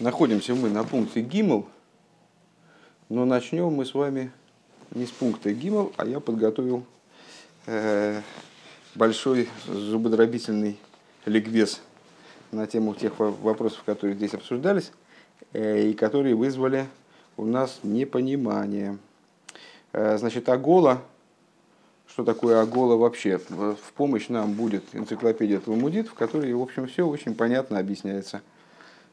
Находимся мы на пункте Гимл, но начнем мы с вами не с пункта Гимл, а я подготовил э, большой зубодробительный ликбез на тему тех вопросов, которые здесь обсуждались, э, и которые вызвали у нас непонимание. Э, значит, Агола, что такое Агола вообще? В помощь нам будет энциклопедия Талмудит, в которой, в общем, все очень понятно объясняется –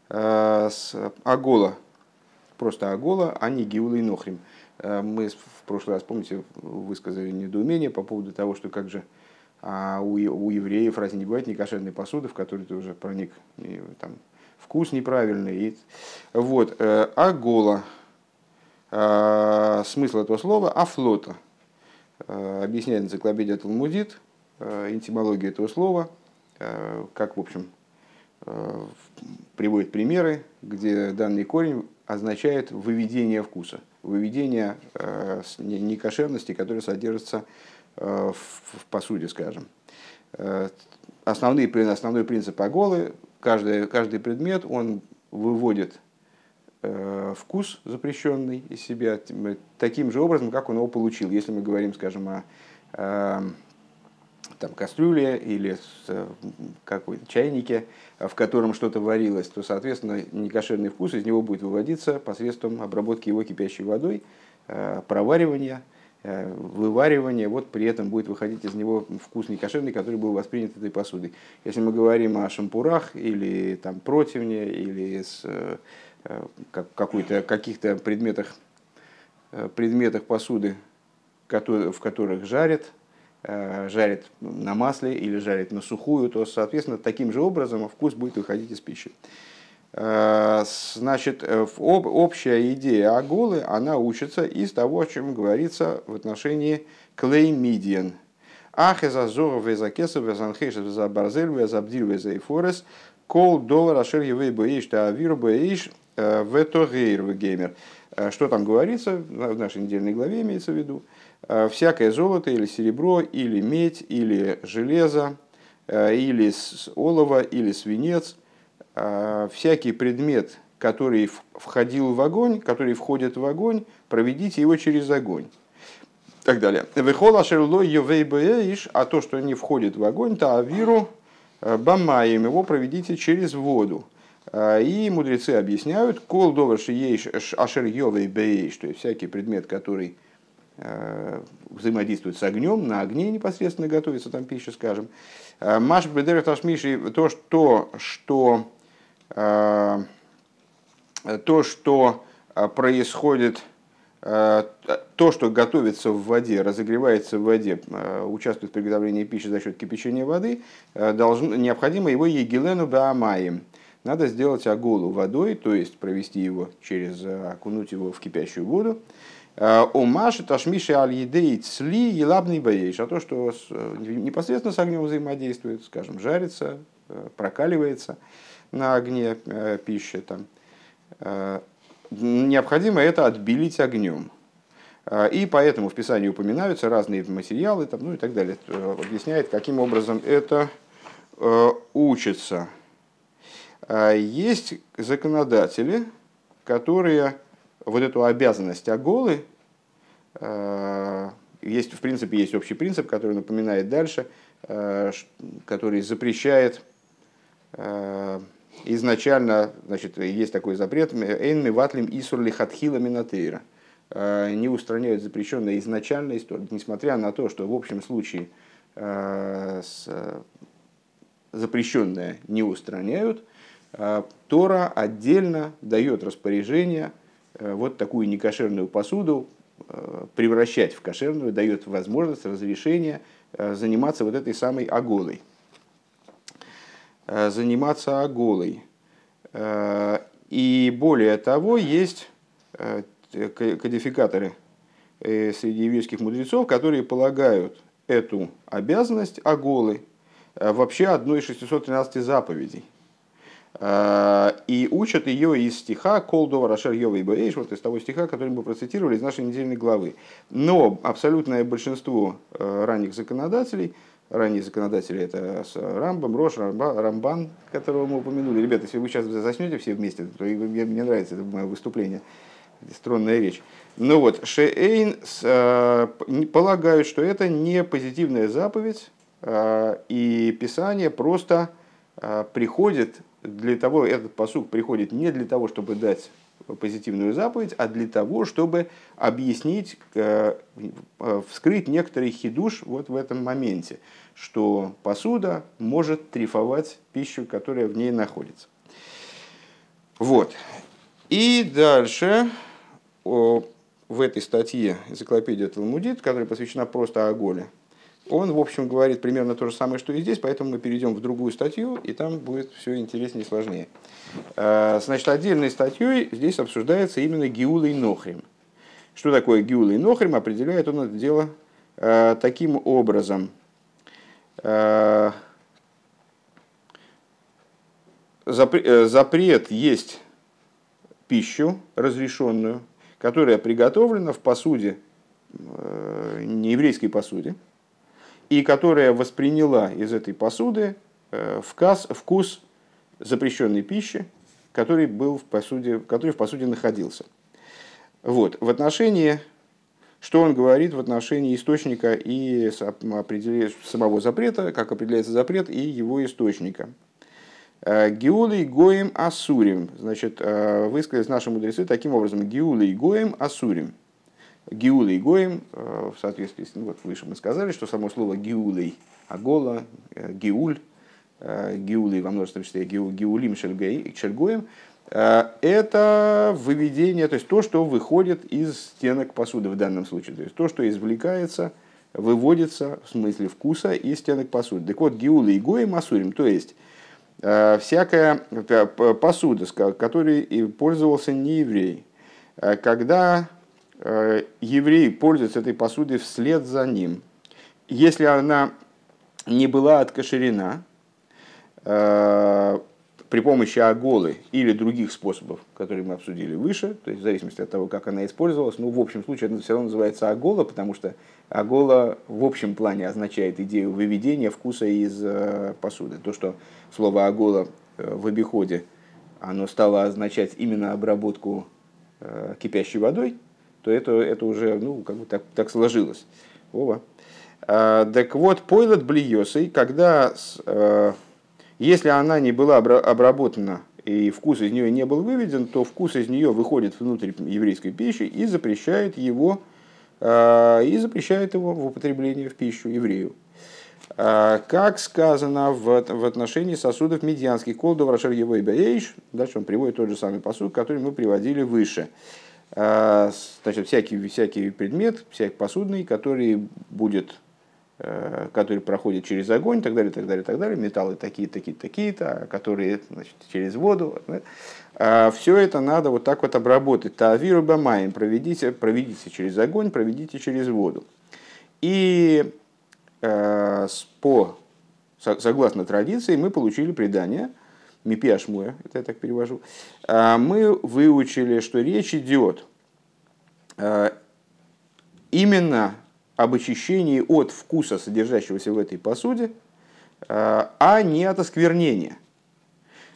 с Агола, просто Агола, а не Гиула и Нохрим. Э, мы в прошлый раз, помните, высказали недоумение по поводу того, что как же а у, у евреев разве не бывает некошерной посуды, в которой ты уже проник и, там, вкус неправильный. И, вот, э, Агола, смысл этого слова афлота. Объясняет энциклопедия Талмудит, энтимология этого слова, как, в общем, Э, приводит примеры, где данный корень означает выведение вкуса, выведение э, некошерности, которая содержится э, в посуде, скажем. Основные, основной принцип Аголы, каждый, каждый предмет, он выводит вкус запрещенный из себя таким же образом, как он его получил. Если мы говорим, скажем, о там, кастрюле или э, какой-то чайнике, в котором что-то варилось, то, соответственно, некошерный вкус из него будет выводиться посредством обработки его кипящей водой, э, проваривания, э, вываривания, вот при этом будет выходить из него вкус некошерный, который был воспринят этой посудой. Если мы говорим о шампурах или там, противне, или с, какой-то, каких-то предметах, предметах посуды, в которых жарят, жарит на масле или жарит на сухую, то, соответственно, таким же образом вкус будет выходить из пищи. Э, значит, э, общая идея аголы, она учится из того, о чем говорится в отношении клеймидиан. Ах, из зора веза кесов, веза анхейшев, веза барзель, веза бдиль, веза и форес, кол доллар ашер евей боиш, та авир боиш, ветогейр геймер. Что там говорится, в нашей недельной главе имеется в виду, Э, всякое золото или серебро, или медь, или железо, э, или олово, или свинец, э, всякий предмет, который входил в огонь, который входит в огонь, проведите его через огонь. Так далее. Вехола шерло евейбеиш, а то, что не входит в огонь, то авиру бамаем, его проведите через воду. И мудрецы объясняют, кол доварши ейш ашер то есть всякий предмет, который Э, взаимодействует с огнем, на огне непосредственно готовится там пища, скажем. Э, Маш Бедерах Ташмиши, то, что, что, э, то, что происходит, то, что готовится в воде, разогревается в воде, участвует в приготовлении пищи за счет кипячения воды, должно, необходимо его егелену баамаем. Надо сделать агулу водой, то есть провести его через, окунуть его в кипящую воду, Умаши ташмиши аль едей цли елабный боейш. А то, что непосредственно с огнем взаимодействует, скажем, жарится, э, прокаливается на огне э, пища, там, э, необходимо это отбелить огнем. И поэтому в Писании упоминаются разные материалы там, ну и так далее. Объясняет, каким образом это учится. Есть законодатели, которые вот эту обязанность Аголы, э, есть, в принципе, есть общий принцип, который напоминает дальше, э, который запрещает э, изначально, значит, есть такой запрет, «Эйнми ватлим исур лихатхила минатейра», не устраняют запрещенное изначально, несмотря на то, что в общем случае запрещенное не устраняют, Тора отдельно дает распоряжение – вот такую некошерную посуду э, превращать в кошерную, дает возможность, разрешение э, заниматься вот этой самой оголой. Заниматься оголой. И более того, есть кодификаторы среди еврейских мудрецов, которые полагают эту обязанность оголы вообще одной из 613 заповедей – Э, и учат ее из стиха Колдова Рашер Йова и Баэйш, вот из того стиха, который мы процитировали из нашей недельной главы. Но абсолютное большинство э, ранних законодателей ранние законодатели, это Рамбам, Рош, Рамбан, которого мы упомянули. Ребята, если вы сейчас заснете все вместе, то мне, мне нравится это мое выступление, струнная речь. Ну вот, Шеэйн э, полагают, что это не позитивная заповедь, э, и Писание просто э, приходит для того, этот посук приходит не для того, чтобы дать позитивную заповедь, а для того, чтобы объяснить, вскрыть некоторый хидуш вот в этом моменте, что посуда может трифовать пищу, которая в ней находится. Вот. И дальше в этой статье энциклопедия Талмудит, которая посвящена просто Аголе, он, в общем, говорит примерно то же самое, что и здесь, поэтому мы перейдем в другую статью, и там будет все интереснее и сложнее. Э, значит, отдельной статьей здесь обсуждается именно Гиула и Нохрим. Что такое Гиула и Нохрим, определяет он это дело э, таким образом. Э, запрет есть пищу разрешенную, которая приготовлена в посуде, э, нееврейской посуде, и которая восприняла из этой посуды э, вкус, вкус запрещенной пищи, который, был в посуде, который в посуде находился. Вот. В отношении, что он говорит в отношении источника и самого запрета, как определяется запрет и его источника – Э, Гиулей Гоем Асурим. Значит, э, высказались наши мудрецы таким образом. Гиулей Гоем Асурим. Гиулей Гоем, э, в соответствии с... Ну, вот выше мы сказали, что само слово Гиулей, Агола, Гиуль, Гиулей во множественном числе Гиулим Шельгоем, это выведение, то есть то, что выходит из стенок посуды в данном случае. То есть то, что извлекается, выводится в смысле вкуса из стенок посуды. Так вот, Гиулей Гоем Асурим, то есть Э, всякая посуда, которой пользовался не еврей. Э, когда э, еврей пользуется этой посудой вслед за ним, если она не была откашерена при помощи оголы или других способов, которые мы обсудили выше, то есть в зависимости от того, как она использовалась, ну, в общем случае это все равно называется огола, потому что огола в общем плане означает идею выведения вкуса из посуды. То, что слово «агола» э, в обиходе, оно стало означать именно обработку э, кипящей водой, то это, это уже ну, как бы так, так сложилось. Ова. А, так вот, пойлот блиосой, когда, э, если она не была обработана и вкус из нее не был выведен, то вкус из нее выходит внутрь еврейской пищи и запрещает его, и запрещает его в употреблении в пищу еврею. А, как сказано в, в отношении сосудов медианских колдов Рашер Евой Бейш, дальше он приводит тот же самый посуд, который мы приводили выше. А, значит, всякий, всякий предмет, всякий посудный, который будет э, который проходит через огонь, так далее, так далее, так далее, металлы такие, такие, такие-то, которые значит, через воду. А, Все это надо вот так вот обработать. Тавиру бамаем, проведите, проведите через огонь, проведите через воду. И Э, по, согласно традиции, мы получили предание, Мипиашмуя, это я так перевожу, э, мы выучили, что речь идет э, именно об очищении от вкуса, содержащегося в этой посуде, а не от осквернения.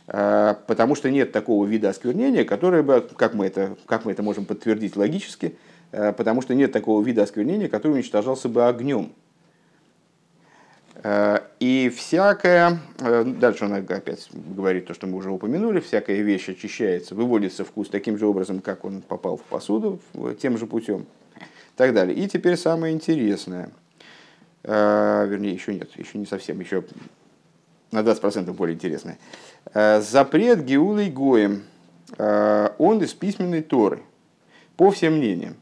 Потому что нет такого вида осквернения, которое бы, как мы это, как мы это можем подтвердить логически, потому что нет такого вида осквернения, который уничтожался бы огнем. Э, и всякое, э, дальше он опять говорит то, что мы уже упомянули, всякая вещь очищается, выводится вкус таким же образом, как он попал в посуду, тем же путем, и так далее. И теперь самое интересное, э, вернее, еще нет, еще не совсем, еще на 20% более интересное. Запрет Геулой Гоем, он из письменной Торы, по всем мнениям.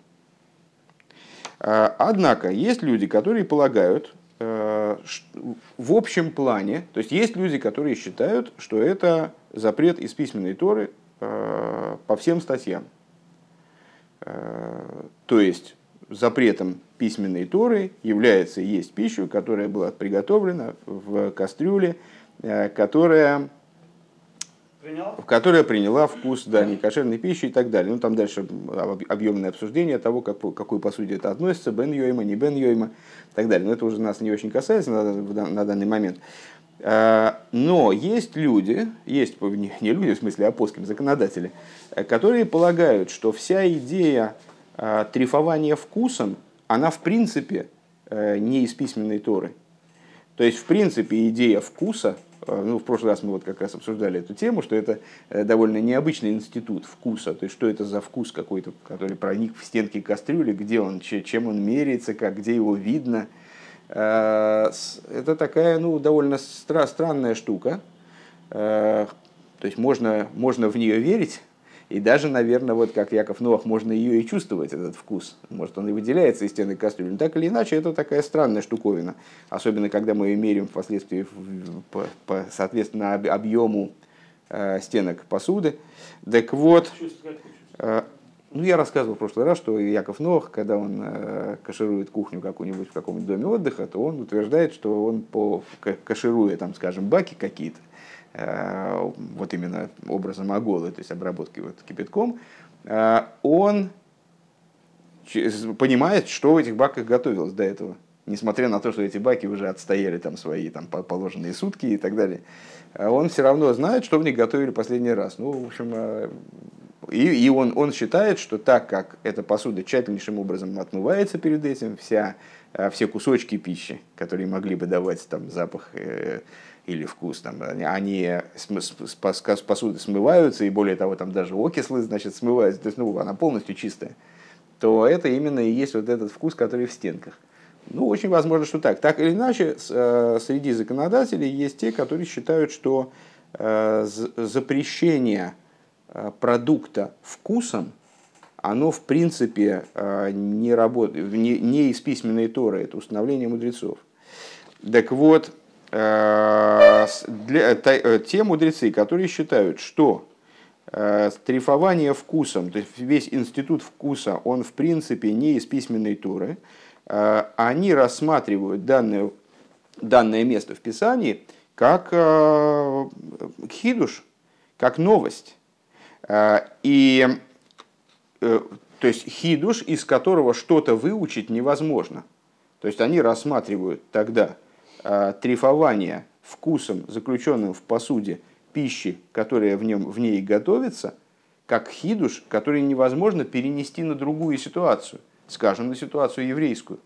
Однако есть люди, которые полагают, в общем плане, то есть есть люди, которые считают, что это запрет из письменной Торы э, по всем статьям. Э, то есть запретом письменной Торы является есть пищу, которая была приготовлена в кастрюле, которая которая приняла вкус да, некошерной пищи и так далее. Ну, там дальше объемное обсуждение того, как, какой посуде это относится, бен йойма, не бен йойма и так далее. Но это уже нас не очень касается на, на данный момент. А, но есть люди, есть не люди, в смысле апостольские законодатели, которые полагают, что вся идея а, трифования вкусом, она в принципе э, не из письменной Торы. То есть, в принципе, идея вкуса, ну, в прошлый раз мы вот как раз обсуждали эту тему, что это э, довольно необычный институт вкуса, то есть, что это за вкус какой-то, который проник в стенки кастрюли, где он, чем он меряется, как, где его видно. Э, это такая, ну, довольно стра- странная штука, то есть, можно, можно в нее верить, и даже, наверное, вот как Яков Новых, можно ее и чувствовать, этот вкус. Может, он и выделяется из стены кастрюли. Но так или иначе, это такая странная штуковина. Особенно, когда мы ее меряем впоследствии, по, по, соответственно, объему э, стенок посуды. Так вот, э, ну, я рассказывал в прошлый раз, что Яков Нох, когда он э, каширует кухню какую-нибудь в каком-нибудь доме отдыха, то он утверждает, что он по кашируя, там, скажем, баки какие-то, вот именно образом аголы, то есть обработки вот кипятком, э, он понимает, что в этих баках готовилось до этого. Несмотря на то, что эти баки уже отстояли там свои там, положенные сутки и так далее, э, он все равно знает, что в них готовили последний раз. Ну, в общем, и, и он, он считает, что так как эта посуда тщательнейшим образом отмывается перед этим, вся, все кусочки пищи, которые могли бы давать там запах или вкус, там, они с посуды смываются, и более того, там даже окислы, значит, смываются, то есть, ну, она полностью чистая, то это именно и есть вот этот вкус, который в стенках. Ну, очень возможно, что так. Так или иначе, э, среди законодателей есть те, которые считают, что э, запрещение э, продукта вкусом, оно в принципе не, работает, не, из письменной Торы, это установление мудрецов. Так вот, для, э, те мудрецы, которые считают, что э, трифование вкусом, то есть весь институт вкуса, он в принципе не из письменной туры, они рассматривают данное, данное место в Писании как хидуш, как новость. И то есть хидуш, из которого что-то выучить невозможно. То есть они рассматривают тогда Э, трифования вкусом, заключенным в посуде пищи, которая в, нем, в ней готовится, как хидуш, который невозможно перенести на другую ситуацию, скажем, на ситуацию еврейскую.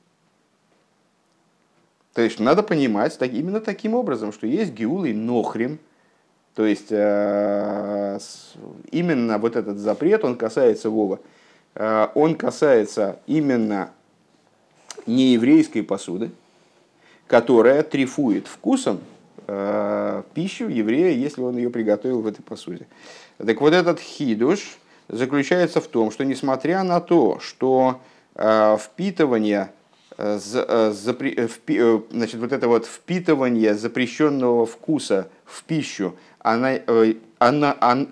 То есть надо понимать так, именно таким образом, что есть геулы нохрим, то есть э, именно вот этот запрет, он касается Вова, э, он касается именно нееврейской посуды, которая трифует вкусом э, пищу еврея, если он ее приготовил в этой посуде. Так вот этот хидуш заключается в том, что несмотря на то, что э, впитывание э, э запре, э, впи, значит, вот это вот впитывание запрещенного вкуса в пищу, она, она, она,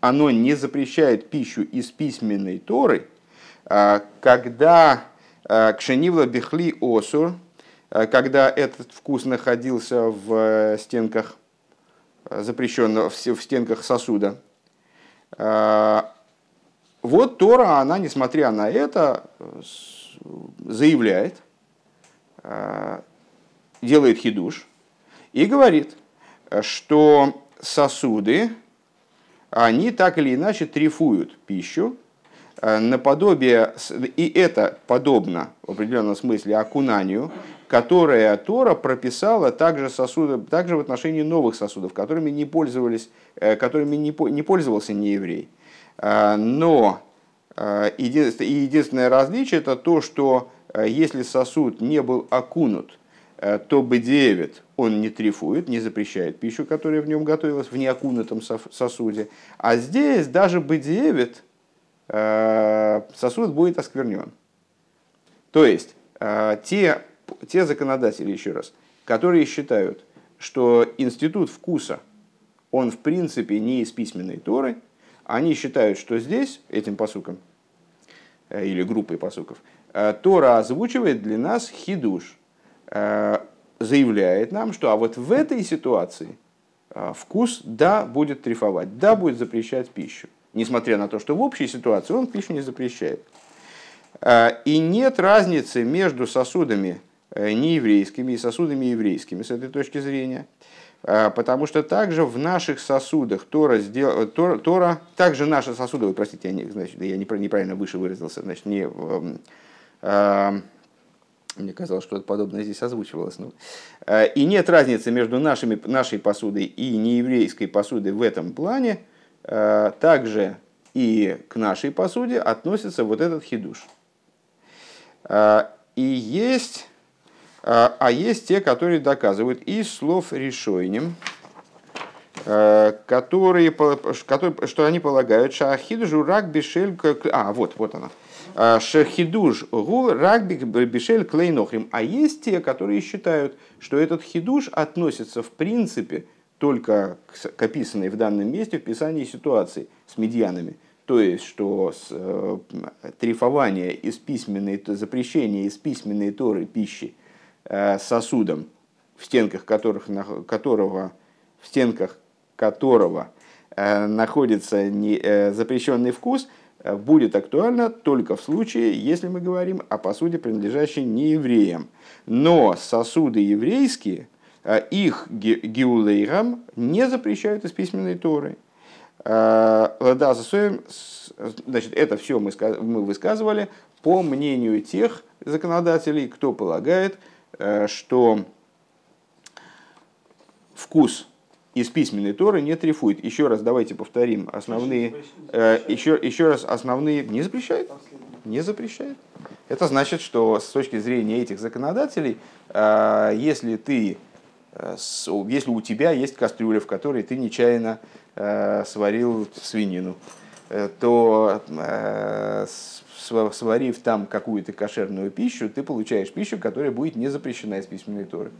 оно не запрещает пищу из письменной Торы, когда кшенивла бихли осур, когда этот вкус находился в э, стенках э, запрещенного, в стенках сосуда. Вот Тора, она, несмотря на это, заявляет, делает хидуш и говорит, что сосуды, они так или иначе трифуют пищу, наподобие, и это подобно в определенном смысле окунанию, которое Тора прописала также, сосуды, также в отношении новых сосудов, которыми не, пользовались, э, которыми не, не пользовался нееврей. А, но э, единственное различие это то, что э, если сосуд не был окунут, то бедевит он не трифует, не запрещает пищу, которая в нем готовилась в неокунутом сосуде. А здесь даже бедевит сосуд будет осквернен. То есть те те законодатели, еще раз, которые считают, что институт вкуса, он в принципе не из письменной Торы, они считают, что здесь, этим посуком, э, или группой посуков, э, Тора озвучивает для нас хидуш, э, заявляет нам, что а вот в этой ситуации вкус, да, будет трифовать, да, будет запрещать пищу. Несмотря на то, что в общей ситуации он пищу не запрещает. И нет разницы между сосудами нееврейскими и сосудами еврейскими с этой точки зрения. Потому что также в наших сосудах Тора, сдел... Тора, Тора также наши сосуды, простите, я, не, значит, я неправильно выше выразился, значит, не мне казалось, что это подобное здесь озвучивалось. Ну. Э, и нет разницы между нашими, нашей посудой и нееврейской посудой в этом плане. Э, также и к нашей посуде относится вот этот хидуш. Э, и есть, а есть те, которые доказывают из слов решойним, которые, которые, что они полагают, что ахидушу рак бешель... А, вот, вот она. А, шахидуш гу рагбик бишель клейнохрим. А есть те, которые считают, что этот хидуш относится в принципе только к описанной в данном месте в Писании ситуации с медьянами. То есть, что с, э, трифование из письменной, запрещение из письменной торы пищи э, сосудом, в стенках которых, которого, в стенках которого э, находится не, э, запрещенный вкус – Э, будет актуально только в случае, если мы говорим о посуде, принадлежащей не евреям. Но сосуды еврейские, э, их геулейрам не запрещают из письменной Торы. Э, значит, это все мы высказывали по мнению тех законодателей, кто полагает, что вкус из письменной Торы не трифует. Еще раз давайте повторим основные, э, еще, еще раз основные, не запрещает, не запрещает. Это значит, что с точки зрения этих законодателей, э, если ты, э, если у тебя есть кастрюля, в которой ты нечаянно э, сварил свинину, э, то э, сварив там какую-то кошерную пищу, ты получаешь пищу, которая будет не запрещена из письменной Торы.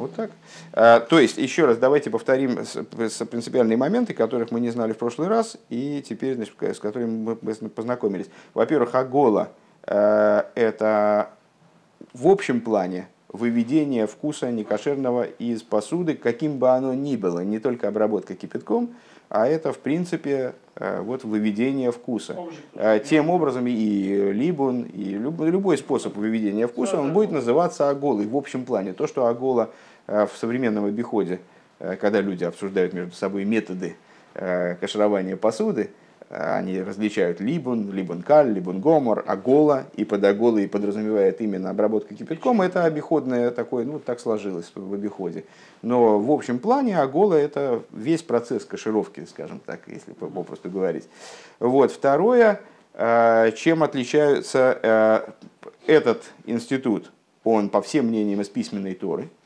Вот так. А, то есть, еще раз, давайте повторим принципиальные моменты, которых мы не знали в прошлый раз, и теперь, значит, с которыми мы познакомились. Во-первых, агола а, – это в общем плане выведение вкуса некошерного из посуды, каким бы оно ни было, не только обработка кипятком, а это, в принципе, а, вот выведение вкуса. Тем образом и либун, и любой способ выведения вкуса, он будет называться аголой в общем плане. То, что агола Э, в современном обиходе, э, когда люди обсуждают между собой методы э, каширования посуды, они различают либун, либун-каль, либун-гомор, агола, и под аголой подразумевает именно обработка кипятком. Это обиходное такое, ну так сложилось в обиходе. Но в общем плане агола это весь процесс кашировки, скажем так, если попросту говорить. Вот. Второе, чем отличается этот институт, он по всем мнениям из письменной Торы –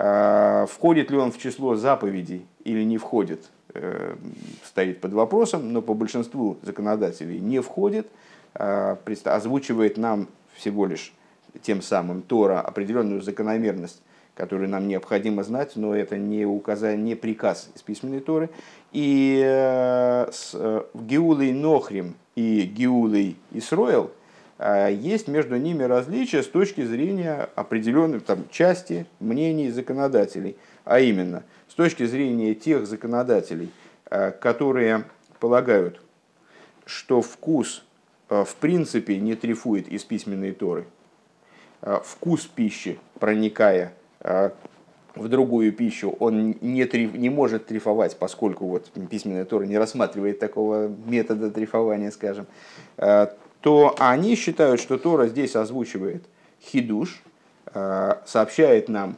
входит ли он в число заповедей или не входит, э, стоит под вопросом, но по большинству законодателей не входит, а, озвучивает нам всего лишь тем самым Тора определенную закономерность, которую нам необходимо знать, но это не указание, не приказ из письменной Торы. И э, с э, Геулой Нохрим и Геулой Исроил – есть между ними различия с точки зрения определенной там, части мнений законодателей. А именно, с точки зрения тех законодателей, а, которые полагают, что вкус а, в принципе не трифует из письменной Торы. Вкус пищи, проникая в другую пищу, он не, триф, не может трифовать, поскольку вот письменная Тора не рассматривает такого метода трифования, скажем, то они считают, что Тора здесь озвучивает хидуш, э, сообщает нам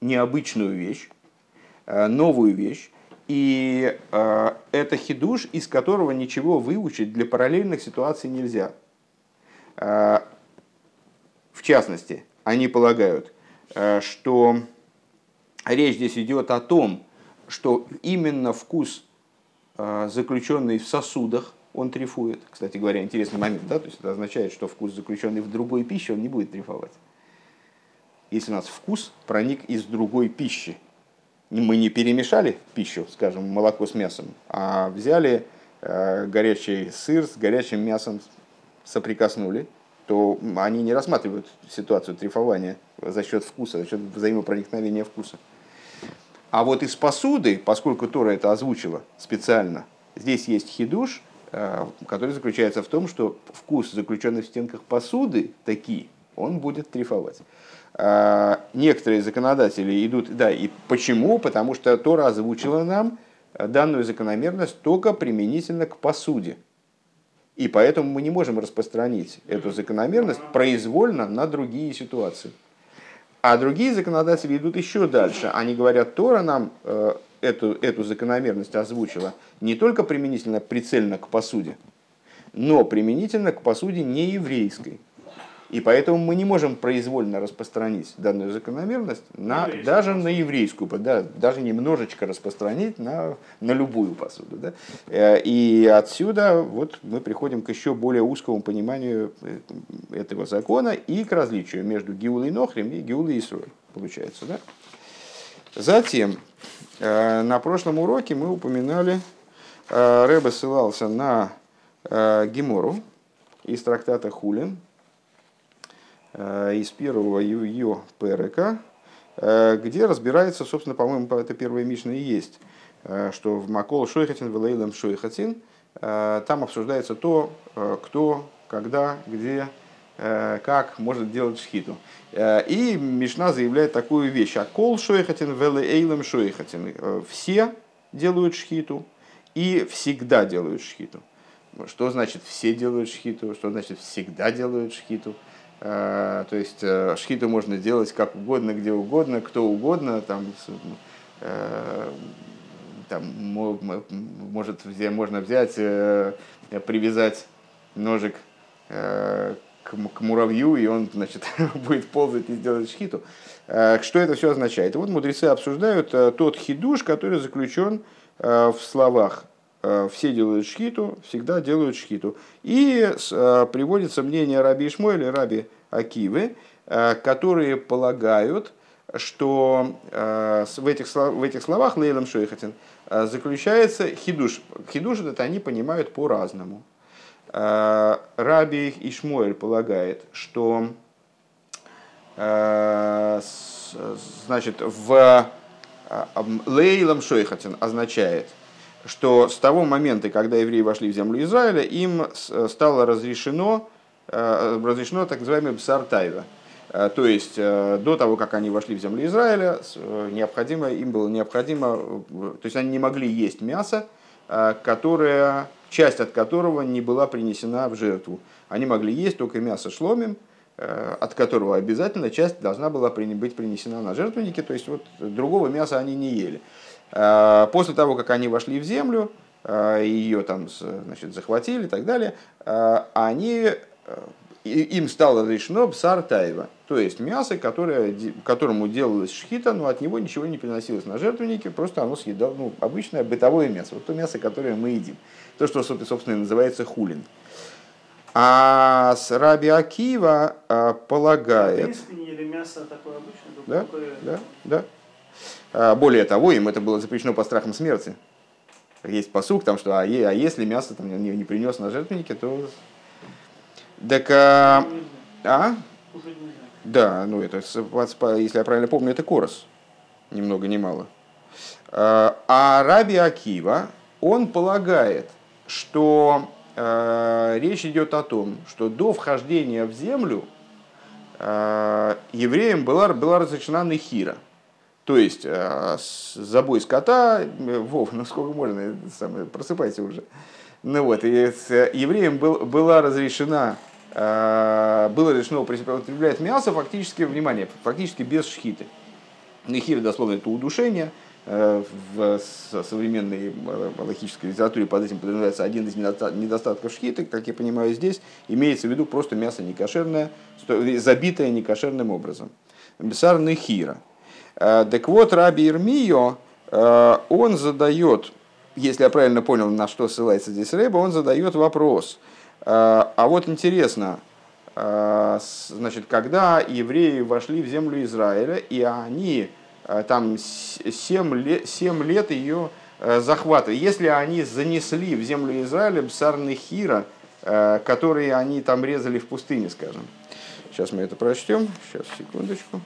необычную вещь, э, новую вещь, и э, это хидуш, из которого ничего выучить для параллельных ситуаций нельзя. В частности, они полагают, что речь здесь идет о том, что именно вкус, заключенный в сосудах, он трифует. Кстати говоря, интересный момент, да, то есть это означает, что вкус, заключенный в другой пище, он не будет трифовать. Если у нас вкус проник из другой пищи, мы не перемешали пищу, скажем, молоко с мясом, а взяли э, горячий сыр с горячим мясом, соприкоснули, то они не рассматривают ситуацию трифования за счет вкуса, за счет взаимопроникновения вкуса. А вот из посуды, поскольку Тора это озвучила специально, здесь есть хидуш, который заключается в том, что вкус, заключенный в стенках посуды, такие, он будет трифовать. Некоторые законодатели идут, да, и почему? Потому что Тора озвучила нам данную закономерность только применительно к посуде. И поэтому мы не можем распространить эту закономерность произвольно на другие ситуации. А другие законодатели идут еще дальше. Они говорят, Тора нам э, эту, эту закономерность озвучила не только применительно прицельно к посуде, но применительно к посуде нееврейской. И поэтому мы не можем произвольно распространить данную закономерность на, даже на еврейскую, да, даже немножечко распространить на, на любую посуду. Да? Э, и отсюда вот мы приходим к еще более узкому пониманию э, этого закона и к различию между Гиулой Нохрим и Гиулой Исруэль, получается. Да? Затем, э, на прошлом уроке мы упоминали, Рэбе ссылался на Гемору из трактата Хулин, из первого Юйо ПРК, э, где разбирается, собственно, по-моему, это первая Мишна и есть, э, что в Макол Шойхатин, Велейлем Шойхатин, там обсуждается то, кто, когда, где, как может делать шхиту. И Мишна заявляет такую вещь. А кол шойхатин велейлем шойхатин. Все делают шхиту и всегда делают шхиту. Что значит все делают шхиту? Что значит всегда делают шхиту? Э, то есть э, шхиту можно делать как угодно, где угодно, кто угодно. Там, э, там может, можно взять, привязать ножик к, к муравью, и он значит, будет ползать и сделать шхиту. Что это все означает? Вот мудрецы обсуждают тот хидуш, который заключен в словах все делают шхиту, всегда делают шхиту. И э, приводится мнение раби Ишмоэля и раби Акивы, э, которые полагают, что в этих, в этих словах Лейлам Шойхатин заключается хидуш. Хидуш это они понимают по-разному. Раби Ишмоэль полагает, что значит, в Лейлам Шойхатин означает – что с того момента, когда евреи вошли в землю Израиля, им э, стало разрешено, э, разрешено так называемый бсар тайва. Э, то есть до того, как они вошли в землю Израиля, необходимо, им было необходимо, то есть они не могли есть мясо, которое, часть от которого не была принесена в жертву. Они могли есть только мясо шломим, от которого обязательно часть должна была быть принесена на жертвенники, то есть вот другого мяса они не ели. Э, после того, как они вошли в землю, э, ее там значит, захватили и так далее, э, они, им стало разрешено бсар таева, то есть мясо, которое, которому делалось шхита, но от него ничего не приносилось на жертвенники, просто оно съедало ну, обычное бытовое мясо, вот то мясо, которое мы едим. То, что, собственно, называется хулин. А с Раби Акива полагает... мясо такое обычное? Да, такое... да, да. А, более того, им это было запрещено по страхам смерти. Есть посук, там, что а, а если мясо там, не, не принес на жертвеннике, то... Так, а... а? Да, ну это, если я правильно помню, это корос. Ни много ни мало. А, а Раби Акива, он полагает, что э, речь идет о том, что до вхождения в землю э, евреям была, была разрешена нехира. То есть э, забой скота, э, Вов, ну сколько можно, самое, просыпайся уже. Ну вот, и с евреем был, была разрешена, э, было разрешено употреблять мясо фактически, внимание, фактически без шхиты. Нехир, дословно, это удушение. В современной логической литературе под этим подразумевается один из недостатков шхиты, как я понимаю здесь, имеется в виду просто мясо некошерное, забитое некошерным образом. Бесар нехира. Э, так вот, Раби Ирмио, э, он задает, если я правильно понял, на что ссылается здесь Рэба, он задает вопрос. Э, а вот интересно, значит, когда евреи вошли в землю Израиля, и они там 7 лет, 7 лет ее захватывали, если они занесли в землю Израиля бсарный хира, которые они там резали в пустыне, скажем. Сейчас мы это прочтем. Сейчас, секундочку.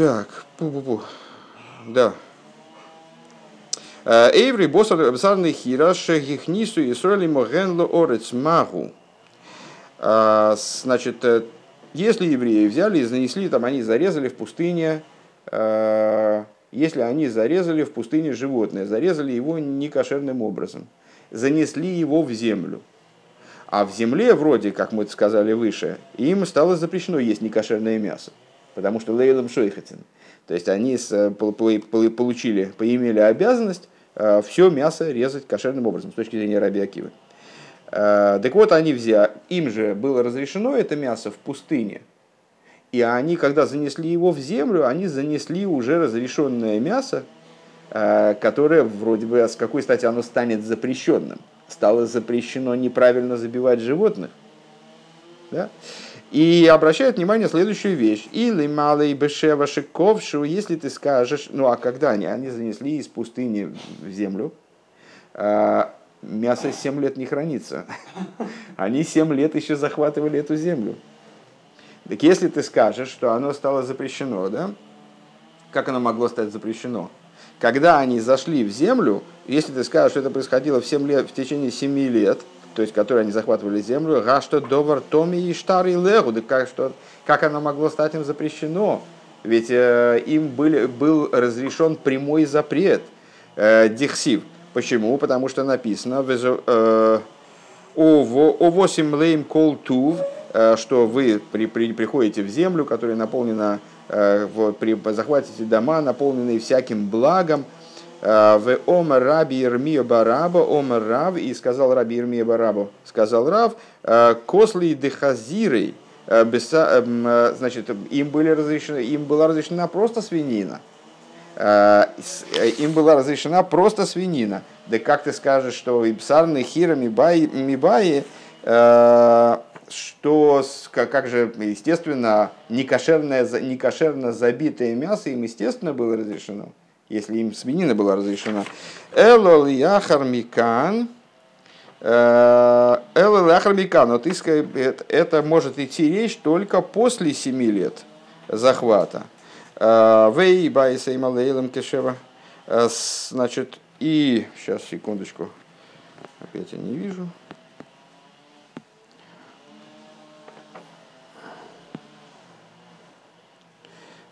Так, пу-пу-пу. Да. Эйври босарный хираш гихнису и сроли могенло орец магу. Значит, если евреи взяли и занесли, там они зарезали в пустыне, если они зарезали в пустыне животное, зарезали его некошерным образом, занесли его в землю, а в земле, вроде, как мы сказали выше, им стало запрещено есть некошерное мясо, потому что лейлом шойхатин. То есть они получили, поимели обязанность э, все мясо резать кошерным образом, с точки зрения Раби Акивы. Э, так вот, они взяли, им же было разрешено это мясо в пустыне, и они, когда занесли его в землю, они занесли уже разрешенное мясо, э, которое вроде бы с какой стати оно станет запрещенным. Стало запрещено неправильно забивать животных. Да? И обращают внимание следующую вещь. Или малый бешева шиковшу, если ты скажешь, ну а когда они? Они занесли из пустыни в землю, э, мясо 7 лет не хранится. Они 7 лет еще захватывали эту землю. Так если ты скажешь, что оно стало запрещено, да? Как оно могло стать запрещено? Когда они зашли в землю, если ты скажешь, что это происходило в, 7 лет, в течение 7 лет, то есть которые они захватывали землю, что довар томи и штарый легу, да как, что, как оно могло стать им запрещено? Ведь э, им были, был разрешен прямой запрет э, дихсив. Почему? Потому что написано э, о 8 лейм кол тув, Э, что вы при, при, приходите в землю, которая наполнена, э, вот, при, захватите дома, наполненные всяким благом, э, в Омар Раби Ирмия Бараба, Омар Рав, и сказал Раби Ирмия Барабу, сказал Рав, Косли дехазирой, значит, им, были разрешены, им была разрешена просто свинина. Им была разрешена просто свинина. Да как ты скажешь, что и хира мибаи, мибаи что как же, естественно, некошерное, некошерно забитое мясо им, естественно, было разрешено, если им свинина была разрешена. Элол яхар микан, э, Элол яхар микан, вот это может идти речь только после семи лет захвата. Э, вей байса и кешева. Э, значит, и, сейчас, секундочку, опять я не вижу.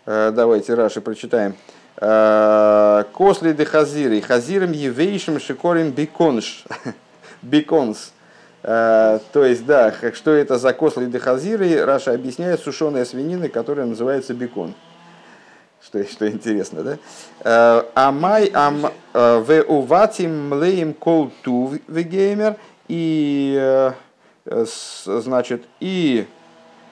Давайте Раши прочитаем. Э, Косли де хазиры, хазиром евейшим шикорим беконш. Беконс. Э, то есть, да, что это за косли де хазиры, Раша объясняет сушеная свинина, которая называется бекон. Что, что интересно, да? Амай ам в уватим млеем колту вегеймер и значит и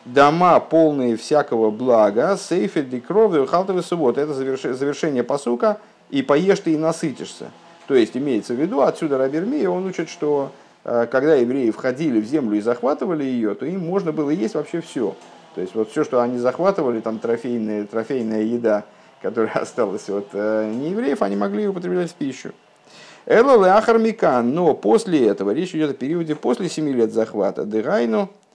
дома полные всякого блага, сейфет декрови, халтовый суббот. Это завершение посука, и поешь ты и насытишься. То есть имеется в виду, отсюда Рабермия, он учит, что э, когда евреи входили в землю и захватывали ее, то им можно было есть вообще все. То есть вот все, что они захватывали, там трофейная, трофейная еда, которая осталась от э, неевреев, они могли употреблять в пищу. Элла Ахармикан, но после этого, речь идет о периоде после 7 лет захвата, Дегайну, Э,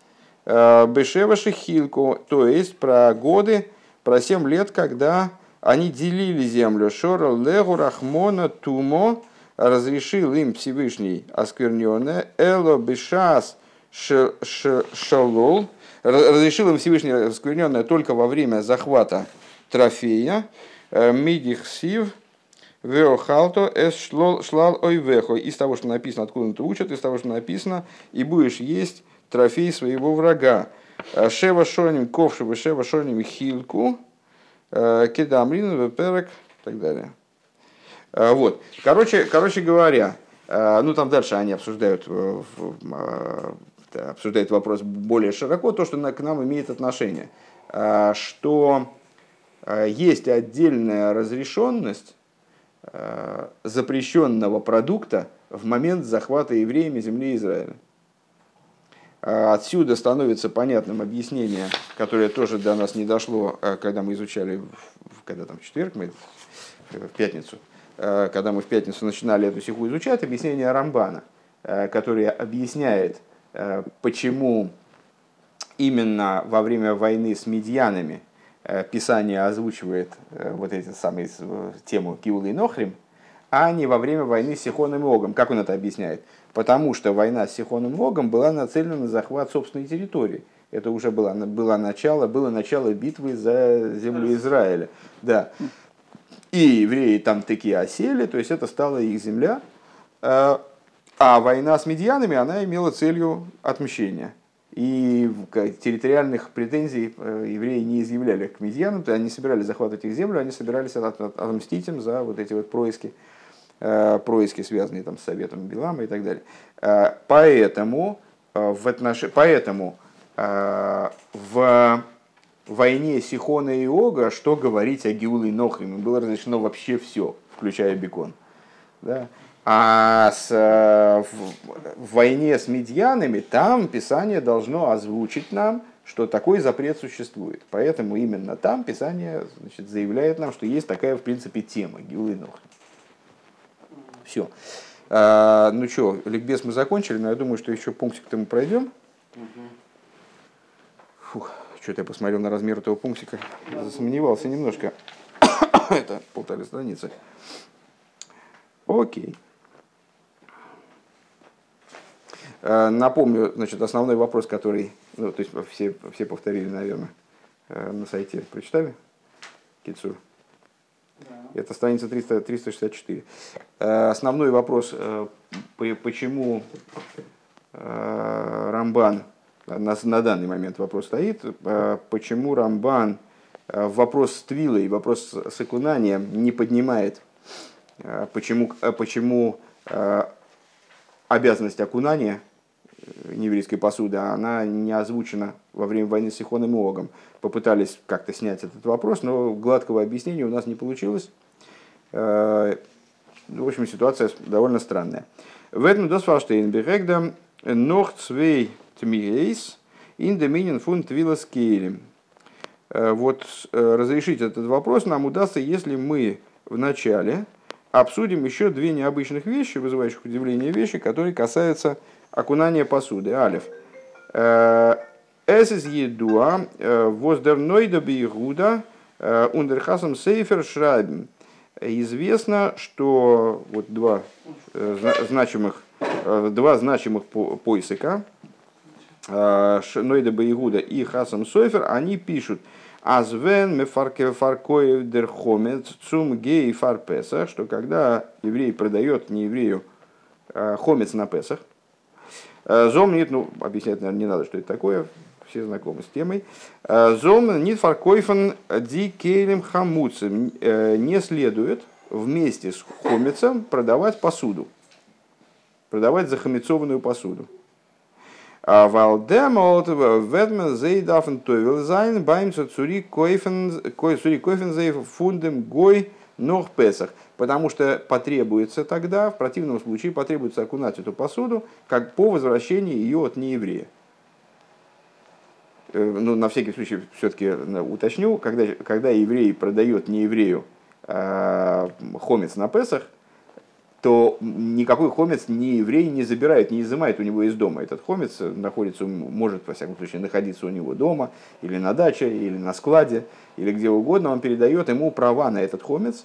Бешева Шехилку, то есть про годы, про 7 лет, когда они делили землю. Шора Легу Рахмона Тумо разрешил им Всевышний оскверненное. Эло Бешас Шалол разрешил им Всевышний оскверненное только во время захвата трофея. Э, Мидих Сив Веохалто эс шлал ойвехо. Из того, что написано, откуда это учат, из того, что написано, и будешь есть трофей своего врага. А шева шоним ковшева, шева шоним хилку, э, кедамрин, веперек и так далее. А, вот. Короче, короче говоря, э, ну там дальше они обсуждают, э, обсуждают вопрос более широко, то, что к нам имеет отношение, что есть отдельная разрешенность запрещенного продукта в момент захвата евреями земли Израиля. А отсюда становится понятным объяснение, которое тоже до нас не дошло, а, когда мы изучали, когда там четверг, мы, в пятницу, когда мы в пятницу начинали эту стиху изучать, объяснение Рамбана, которое объясняет, почему именно во время войны с медьянами Писание озвучивает вот эти самые тему Киулы и Нохрим, а не во время войны с Сихоном и Огом. Как он это объясняет? Потому что война с Сихоном и Огом была нацелена на захват собственной территории. Это уже было, было, начало, было начало битвы за землю Израиля. Да. И евреи там такие осели, то есть это стала их земля. А, а война с медьянами, она имела целью отмщения. И территориальных претензий э, евреи не изъявляли к медьянам, они собирались захватывать их землю, они собирались отмстить им за вот эти вот происки Э, происки, связанные там, с советом Билама и так далее. Э, поэтому, э, в отнош... Поэтому в войне Сихона и Ога, что говорить о Гиуле и Нохриме, было разрешено вообще все, включая Бекон. Да? А с, в, в войне с медьянами там Писание должно озвучить нам, что такой запрет существует. Поэтому именно там Писание значит, заявляет нам, что есть такая, в принципе, тема Гиулы и Нохрим. Все. А, ну что, ликбез мы закончили, но я думаю, что еще пунктик-то мы пройдем. Фух, что-то я посмотрел на размер этого пунктика, засомневался немножко. Это полторы страницы. Окей. А, напомню, значит, основной вопрос, который, ну, то есть все, все повторили, наверное, э, на сайте, прочитали? Кицур. Это страница 300, 364. Э, основной вопрос, э, почему э, Рамбан, на, на данный момент вопрос стоит, почему Рамбан вопрос с твилой, вопрос с окунанием не поднимает, почему, почему обязанность окунания нееврейской посуды, она не озвучена во время войны с Сихоном и Огом. Попытались как-то снять этот вопрос, но гладкого объяснения у нас не получилось. Э, в общем, ситуация довольно странная. В этом досфалштейн бегегда нох цвей тмирейс ин доминин фун твилас кейлем. Э, вот э, разрешить этот вопрос нам удастся, если мы в начале обсудим еще две необычных вещи, вызывающих удивление вещи, которые касаются окунания посуды. Алиф. Es ist jedua, was der Neude Beirуда unter Hasam Сейфер schreiben известно, что вот два э, значимых, э, два значимых поисыка, э, Нойда Баигуда и Хасам Сойфер, они пишут, Азвен мефарке фаркоев дерхомец цум гей фар песах, что когда еврей продает не еврею хомец на песах, зом нет, ну, объяснять, наверное, не надо, что это такое, все знакомы с темой. Э, Зом нит фаркойфен ди кейлем хамуцем. Э, не следует вместе с хомицем продавать посуду. Продавать захомицованную посуду. А Валдемолт ведмен зейдафен тойвел зайн баймца цури койфен зейф фундем гой ног песах. Потому что потребуется тогда, в противном случае потребуется окунать эту посуду, как по возвращении ее от нееврея. Э, ну, на всякий случай все-таки э, уточню, когда, когда еврей продает нееврею э, хомец на Песах, то никакой хомец ни еврей не забирает, не изымает у него из дома. Этот хомец находится, может, во всяком случае, находиться у него дома, или на даче, или на складе, или где угодно. Он передает ему права на этот хомец,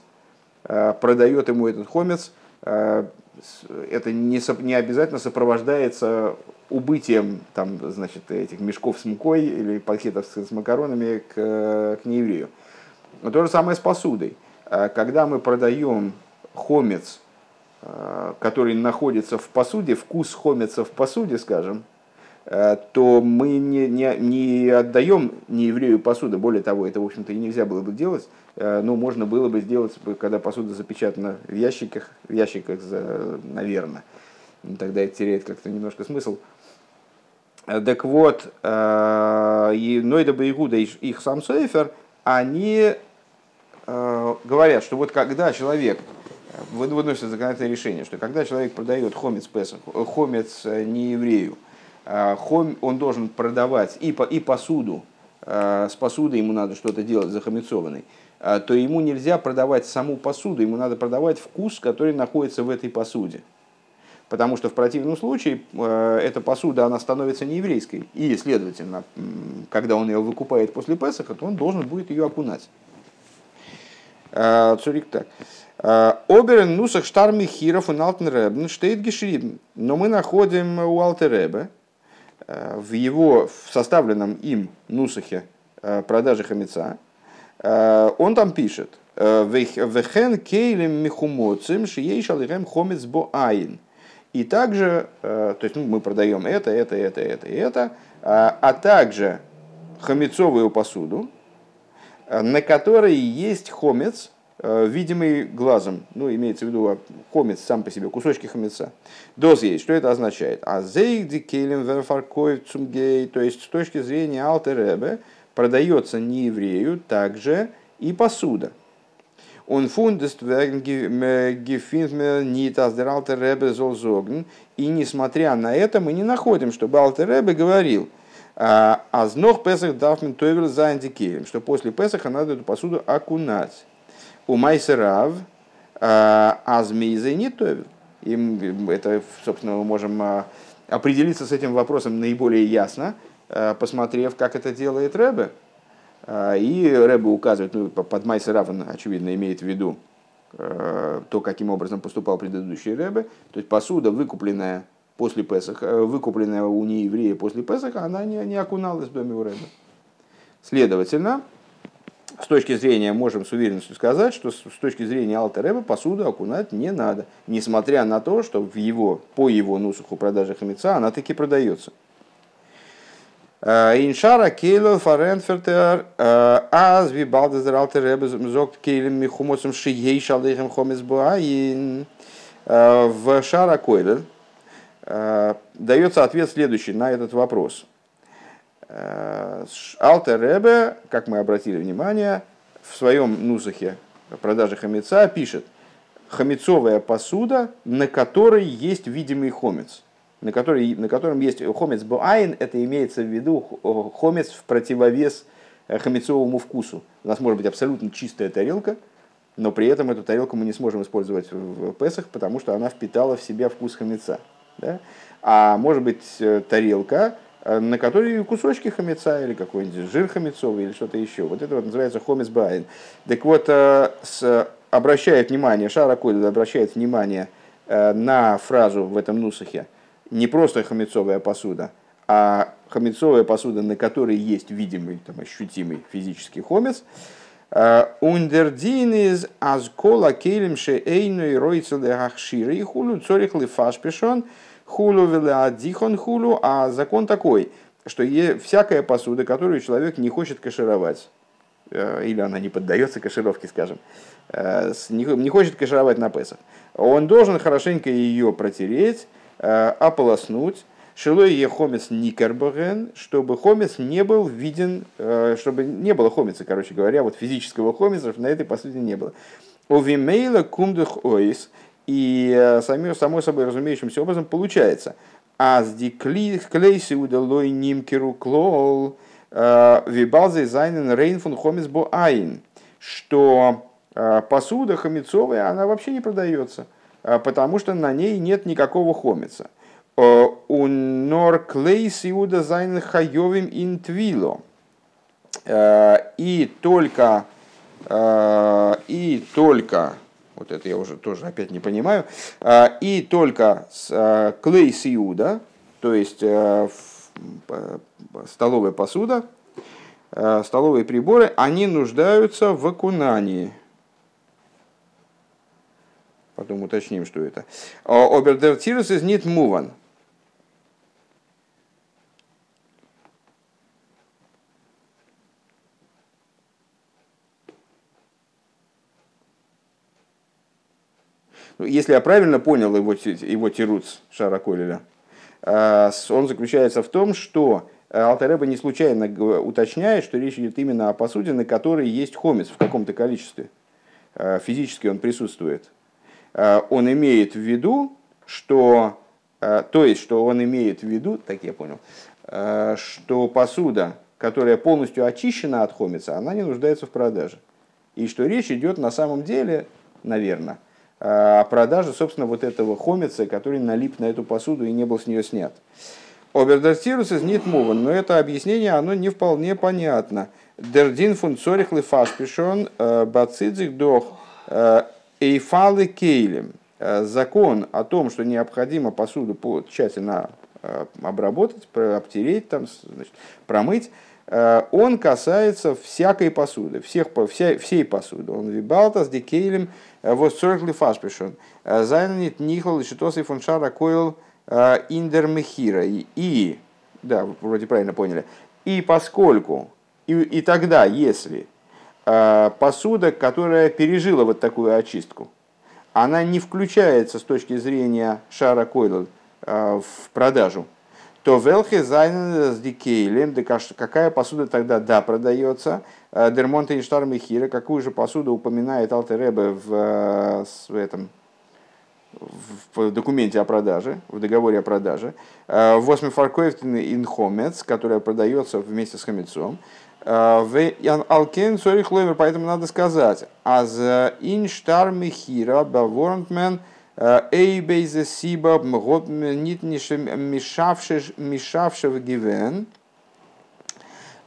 продает ему этот хомец. Э, это не, не обязательно сопровождается убытием там, значит, этих мешков с мукой или пакетов с, с макаронами к, к нееврею. Но то же самое с посудой. А когда мы продаем хомец, который находится в посуде, вкус хомеца в посуде, скажем, то мы не, не, не отдаем нееврею посуду. Более того, это, в общем-то, и нельзя было бы делать. Но можно было бы сделать, когда посуда запечатана в ящиках, в ящиках, наверное. Тогда это теряет как-то немножко смысл. Так вот, э, и Нойда Байгуда и их сам Сейфер, они э, говорят, что вот когда человек выносит законодательное решение, что когда человек продает хомец Песах, хомец э, не еврею, хом, он должен продавать и, по, и посуду, с посудой ему надо что-то делать захомицованной, то ему нельзя продавать саму посуду, ему надо продавать вкус, который находится в этой посуде. Потому что в противном случае эта посуда она становится нееврейской. И, следовательно, когда он ее выкупает после Песаха, то он должен будет ее окунать. Цурик так. Оберен нусах штарми хиров и налтен штейт гешрибн. Но мы находим у Алтеребе в его в составленном им нусахе продажи хамеца, он там пишет, Вехен кейлем михумоцим шиейшал хомец бо айн. И также, э, то есть ну, мы продаем это, это, это, это это, а, также хомецовую посуду, э, на которой есть хомец, э, видимый глазом, ну, имеется в виду хомец сам по себе, кусочки хомеца. Доз есть. Что это означает? А зейгди келем верфаркоев то есть с точки зрения алтеребе, продается не еврею также и посуда. Он фундест нит аздер алтер ребе золзогн. И несмотря на это, мы не находим, чтобы алтер ребе говорил, Азнох Песах дафмен тойвер за что после Песаха надо эту посуду окунать. У Майсерав Азмейзе не тойвер. И это, собственно, мы можем а, определиться с этим вопросом наиболее ясно, а, посмотрев, как это делает Ребе. А, и Рэбе указывает, ну, под Майса Раван, очевидно, имеет в виду то, каким образом поступал предыдущий Рэбе. То есть посуда, выкупленная после Песаха, э, выкупленная у нееврея после Песаха, она не, не окуналась в доме у Рэбе. Следовательно, с точки зрения, можем с уверенностью сказать, что с точки зрения Алта Рэба посуду окунать не надо, несмотря на то, что в его, по его нусуху продажи хамеца она таки продается. Иншара кейло фаренфертер аз ви балдезер алтер ребе зогт кейлем михумосом шией шалдехем хомес буаин. В Шара Койлер дается ответ следующий на этот вопрос. Алтер Ребе, как мы обратили внимание, в своем нусахе продажи хамеца пишет хамецовая посуда, на которой есть видимый хомец на, который, на котором есть хомец буайн, это имеется в виду хомец в противовес э, хомецовому вкусу. У нас может быть абсолютно чистая тарелка, но при этом эту тарелку мы не сможем использовать в Песах, потому что она впитала в себя вкус хомеца. Да? А может быть э, тарелка, э, на которой кусочки хомеца или какой-нибудь жир хомецовый или что-то еще. Вот это вот называется хомец байн. Так вот, с, обращает внимание, Шара обращает внимание на фразу в этом нусахе – не просто хамецовая посуда, а хамецовая посуда, на которой есть видимый, там, ощутимый физический хомец, э, Ундердин из азкола келем ше эйну и ройцел и хулу цорих лифаш пешон хулу адихон хулу, а закон такой, что всякая посуда, которую человек не хочет кашировать, э, или она не поддается кашировке, скажем, э, не хочет кашировать на Песах, он должен хорошенько ее протереть, Э, ополоснуть, шилой хомец никербоген, чтобы хомец не был виден, чтобы не было хомица, короче говоря, вот физического хомица, на этой посуде не было. Овимейла кумдух оис, и э, сами, само собой разумеющимся образом получается, азди клейси удалой нимкеру клол, вибалзе зайнен рейнфун хомис бо айн, что посуда хомицовая, она вообще не продается – потому что на ней нет никакого хомица. Нор клейс иуда зайн хайовим интвило. И только, и только, вот это я уже тоже опять не понимаю, и только клейс иуда, то есть столовая посуда, столовые приборы, они нуждаются в окунании – Потом уточним, что это. Обердертирус из нит муван. Если я правильно понял его, его тируц Шара Колеля, а, он заключается в том, что Алтареба не случайно уточняет, что речь идет именно о посуде, на которой есть хомец в каком-то количестве. А, физически он присутствует. Э, он имеет в виду, что, э, то есть, что он имеет в виду, так я понял, э, что посуда, которая полностью очищена от хомица, она не нуждается в продаже. И что речь идет на самом деле, наверное, о продаже, собственно, вот этого хомица, который налип на эту посуду и не был с нее снят. Обердартирус из Нитмуван, но это объяснение, оно не вполне понятно. Дердин фун цорих лифашпишон бацидзик дох эйфалы кейлем. Закон о том, что необходимо посуду тщательно обработать, обтереть, там, значит, промыть, он касается всякой посуды, всех, вся, всей посуды. Он вибалтас декейлем вот цорих лифашпишон. Зайнанит нихол лишитос и фуншара койл индермехира. И, да, вроде правильно поняли, и поскольку, и, и тогда, если э, посуда, которая пережила вот такую очистку, она не включается с точки зрения шара койла э, в продажу, то велхе зайнен с дикейлем, какая посуда тогда да продается, э, Дермонта и Штармихира, какую же посуду упоминает Алтеребе в, в этом в документе о продаже, в договоре о продаже, э, восьми фаркоевтин инхомец, которая продается вместе с хамецом, э, Алкен Сорих Лоймер, поэтому надо сказать, аз инштар михира баворнтмен эйбейзе сиба мгот нит мешавшего гивен, э,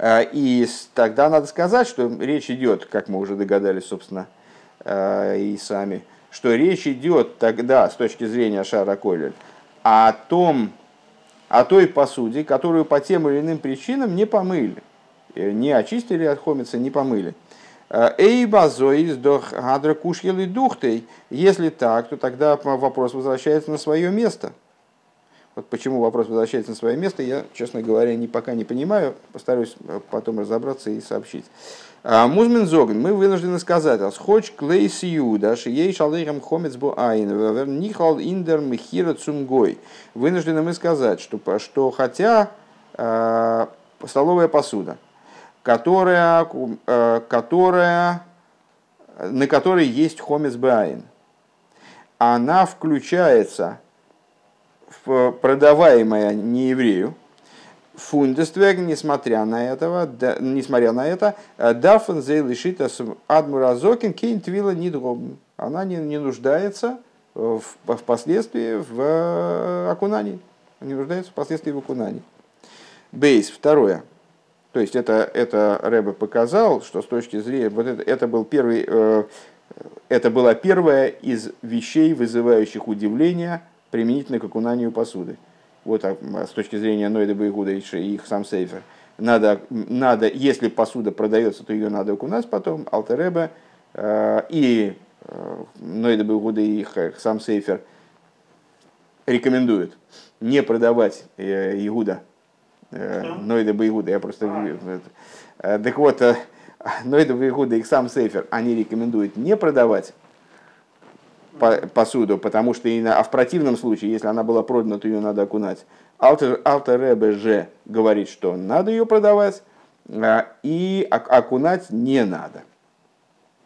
и тогда надо сказать, что речь идет, как мы уже догадались, собственно, и сами, что речь идет тогда с точки зрения Шара Колель о том, о той посуде, которую по тем или иным причинам не помыли, э, не очистили от хомица, не помыли. Э, Эй, базоис дох гадра кушьели духтей. Если так, то тогда вопрос возвращается на свое место. Вот почему вопрос возвращается на свое место, я, честно говоря, не, пока не понимаю. Постараюсь э, потом разобраться и сообщить. А, Музмен зоген, мы вынуждены сказать, асхоч клейс юда, шией шалейхам хомец бу айн, нихал индер михира цумгой. Вынуждены мы сказать, что, что хотя э, столовая посуда, которая, э, которая, на которой есть хомец баин, она включается в продаваемая нееврею, фундествег, несмотря на этого, да, несмотря на это, э, дафен зейлишита адмуразокин кейн твила нидробн. Она не, не нуждается в, впоследствии в э, окунании. Не нуждается впоследствии в окунании. Бейс, второе. То есть это, это Рэбе показал, что с точки зрения, вот это, это был первый, э, это была первая из вещей, вызывающих удивление применительно к окунанию посуды. Вот так, с точки зрения Нойда Байгуда и их сам сейфер, надо, надо, если посуда продается, то ее надо окунать потом, Алтереба э, и э, Нойда Байгуда и их сам сейфер рекомендуют не продавать э, Игуда, э, Нойда Байгуда, я просто... Э, так вот, э, Нойда Байгуда и их сам сейфер, они рекомендуют не продавать посуду, потому что, а в противном случае, если она была продана, то ее надо окунать. Алтер, Алтер Ребе же говорит, что надо ее продавать, а, и окунать не надо.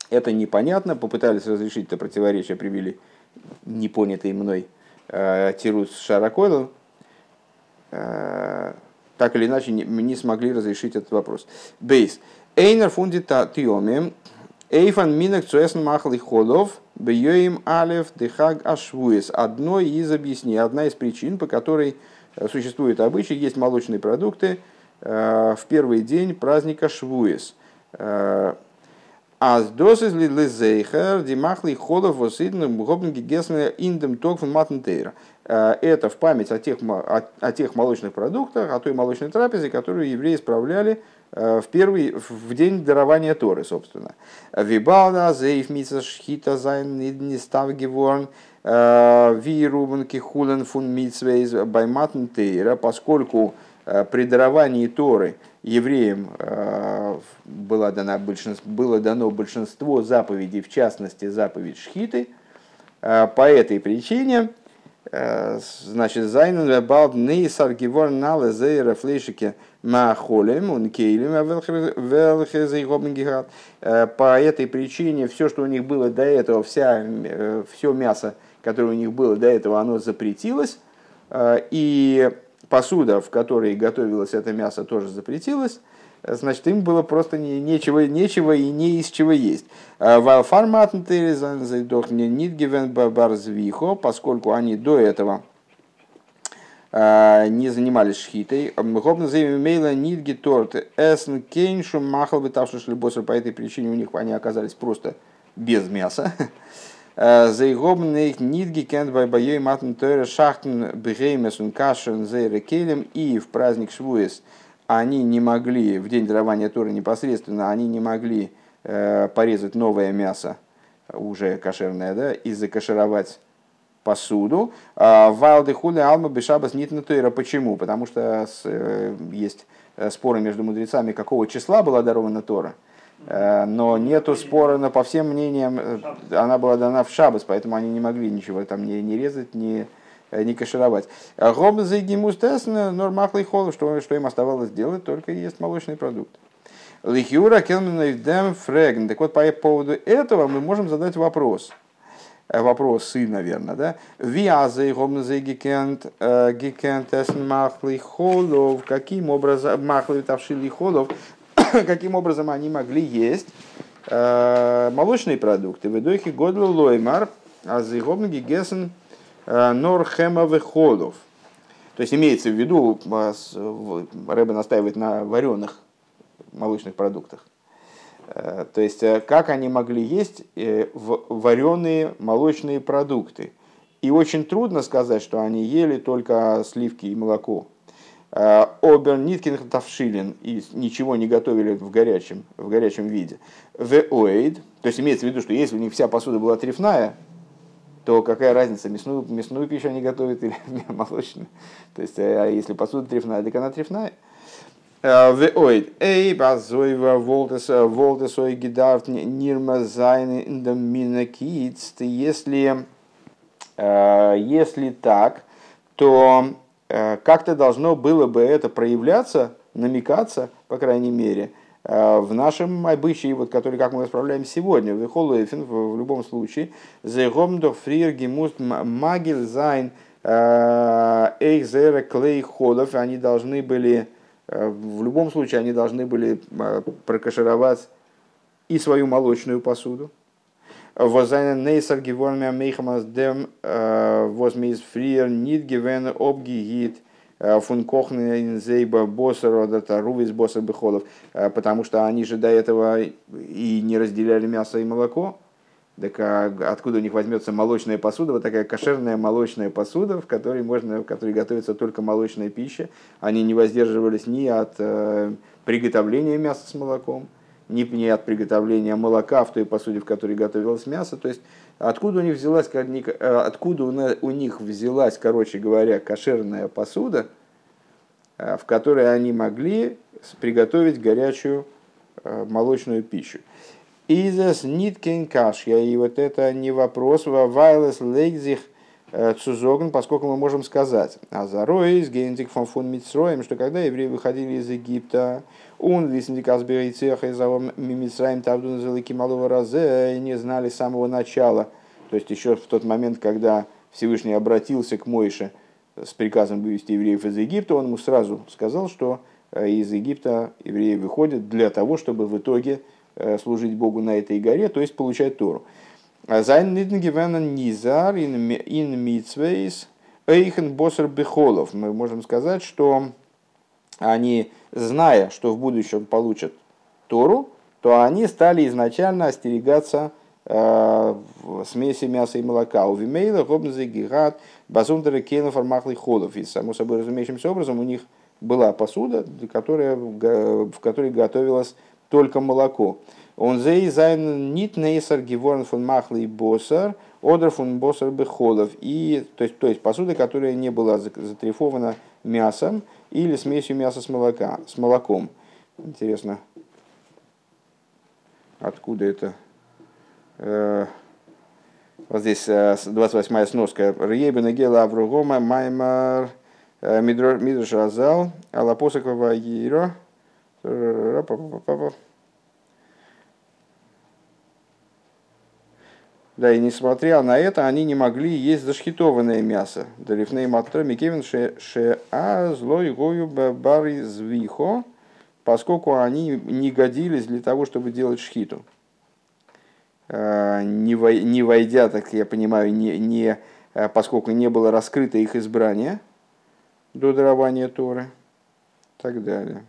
Это непонятно, попытались разрешить это противоречие, привели непонятый мной э, Тирус Шаракойлов, э, так или иначе не, не смогли разрешить этот вопрос. Бейс. Эйнер фундита тиоми Эйфан минок цуэсн махли ходов бьёим алев дехаг ашвуес. Одно из объяснений, одна из причин, по которой э, существует обычай, есть молочные продукты э, в первый день праздника Швуес. Э, Аз досис ли лизейхер димахли ходов восидным гобнги гесны индем токфен матнтейра. Это в память о тех, о, о тех молочных продуктах, о той молочной трапезе, которую евреи справляли Э, в первый в день дарования Торы, собственно. Вибалда, зейф мица шхита зайн не став геворн, э, ви рубен кихулен фун митсвейз байматн тейра, поскольку э, при даровании Торы евреям было дано, большинство, было дано большинство заповедей, в частности заповедь Шхиты, по этой причине значит, Зайнен Балд Нейсар Гевор Нале Зейра Флейшике Махолем, он кейлем, По этой причине все, что у них было до этого, вся, э, все мясо, которое у них было до этого, оно запретилось. Э, и посуда, в которой готовилось это мясо, тоже запретилась. значит, им было просто не, нечего, нечего и не из чего есть. Формат барзвихо, поскольку они до этого не занимались шхитой. Гобна мейла нидги торт эсн кейншу махал бы тавши шлибосер. По этой причине у них они оказались просто без мяса. Зейгобнейх нидги кент бай байей матн тойра шахтен бгеймесун кашен зейре келем. И в праздник Швуэс они не могли, в день дарования Торы непосредственно, они не могли э, порезать новое мясо, уже кошерное, да, и закошеровать посуду. А, Вайлды хули алма бешабас нит натуира. Почему? Потому что э, есть э, споры между мудрецами, какого числа была дарована Тора. Э, но нету спора, но по всем мнениям она была дана в шабас, поэтому они не могли ничего там не, не резать, не, не кашировать. Гимустес нормахлый хол, что, что им оставалось делать, только есть молочный продукт. Лихюра келмен фреген. Так вот, по поводу этого мы можем задать вопрос – Э, вопрос сын, наверное, да? Виазы гомназы гикент э, гикент махли холов. Каким образом махли тавшили холов? Каким образом они могли есть э, молочные продукты? В идохе годлу лоймар, а за гомнаги гесен норхемовых холов. То есть имеется в виду, Рэбе настаивает на вареных молочных продуктах. Э, то есть, э, как они могли есть э, вареные молочные продукты. И очень трудно сказать, что они ели только сливки и молоко. Обер Ниткин Тавшилин и ничего не готовили в горячем, в горячем виде. В то есть имеется в виду, что если у них вся посуда была трефная, то какая разница, мясную, мясную пищу они готовят или молочную. То есть, а если посуда трефная, так она трефная. Веоид, эй, базоева, волтес, волтес, ой, гидарт, нирма, зайны, индаминакиц. Если, э, если так, то э, как-то должно было бы это проявляться, намекаться, по крайней мере, э, в нашем обычае, вот, который, как мы исправляем сегодня, в Холуэфен, в любом случае, «Зегомдох фрир гемуст магил зайн эйхзера клей ходов», они должны были Э, в любом случае они должны были э, прокашировать и свою молочную посуду. Э, потому что они же до этого и не разделяли мясо и молоко, так а откуда у них возьмется молочная посуда, вот такая кошерная молочная посуда, в которой, можно, в которой готовится только молочная пища. Они не воздерживались ни от э, приготовления мяса с молоком, ни, ни от приготовления молока в той посуде, в которой готовилось мясо. То есть откуда у них взялась, э, откуда у них взялась, короче говоря, кошерная посуда, э, в которой они могли приготовить горячую э, молочную пищу. Изес ниткин кашья. И вот это не вопрос. Вайлес лейгзих э, цузогн, поскольку мы можем сказать, а за Ройс, генетик фон фон Митсроем, что когда евреи выходили из Египта, он висндикас берейцеха из Мимисраем тавдун залыки малого разе, не знали с самого начала, то есть еще в тот момент, когда Всевышний обратился к Мойше с приказом вывести евреев из Египта, он ему сразу сказал, что э, из Египта евреи выходят для того, чтобы в итоге служить Богу на этой горе, то есть получать Тору. Зайн низар ин митсвейс эйхен босер бехолов. Мы можем сказать, что они, зная, что в будущем получат Тору, то они стали изначально остерегаться э, смеси мяса и молока. ובמילא, האבן זיי, געהאט, באזונדערע, כלים, פאר מאכלי, חלב. И, само собой разумеющимся образом, у них была посуда, которая, в которой готовилась только молоко. און זיי זיינען ניט נאסר געווארן פון מאכלי בשר, אדער פון בשר בחלב. И, то, есть, то есть посуда, которая не была затрифована мясом или смесью мяса с, молока, с молоком. Интересно, откуда это? Э, вот здесь 28-я э, сноска. Рейбена гела авругома маймар э, мидрош разал алапосакова ейро. Да, и несмотря на это, они не могли есть зашхитованное мясо. Далифней матро микевин ше а злой гою бари звихо поскольку они не годились для того, чтобы делать шхиту. Не войдя, так я понимаю, не, не, поскольку не было раскрыто их избрание до дарования Торы так далее.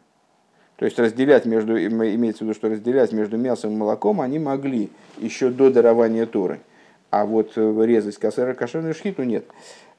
То есть разделять между, имеется в виду, что разделять между мясом и молоком они могли еще до дарования Торы. А вот э, резать косера кошерную шхиту нет.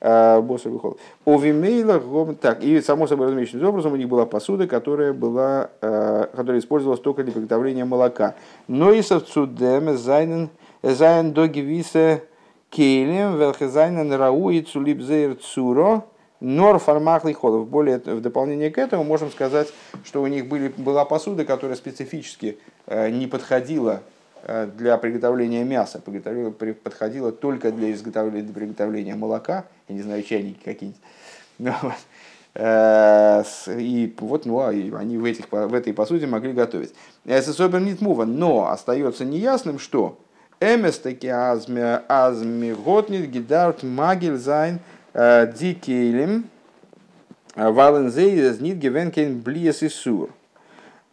А, Босса выходит. Овимейла, так, и само собой разумеющимся образом у них была посуда, которая была, э, которая использовалась только для приготовления молока. Но и совцудем зайнен зайн доги висе кейлем велхезайнен рау и цуро Нор фармахли холов. Более в дополнение к этому можем сказать, что у них были, была посуда, которая специфически э, не подходила э, для приготовления мяса, подходила только для изготовления, для приготовления молока, я не знаю, чайники какие-нибудь. Ну, э, и вот ну, а они в, этих, в этой посуде могли готовить. Особенно нет мува, но остается неясным, что Эмес таки азми, азми готнит гидарт магель зайн – Дикейлем, э, Валензей, Знит, Гевенкен, Блиес и Сур.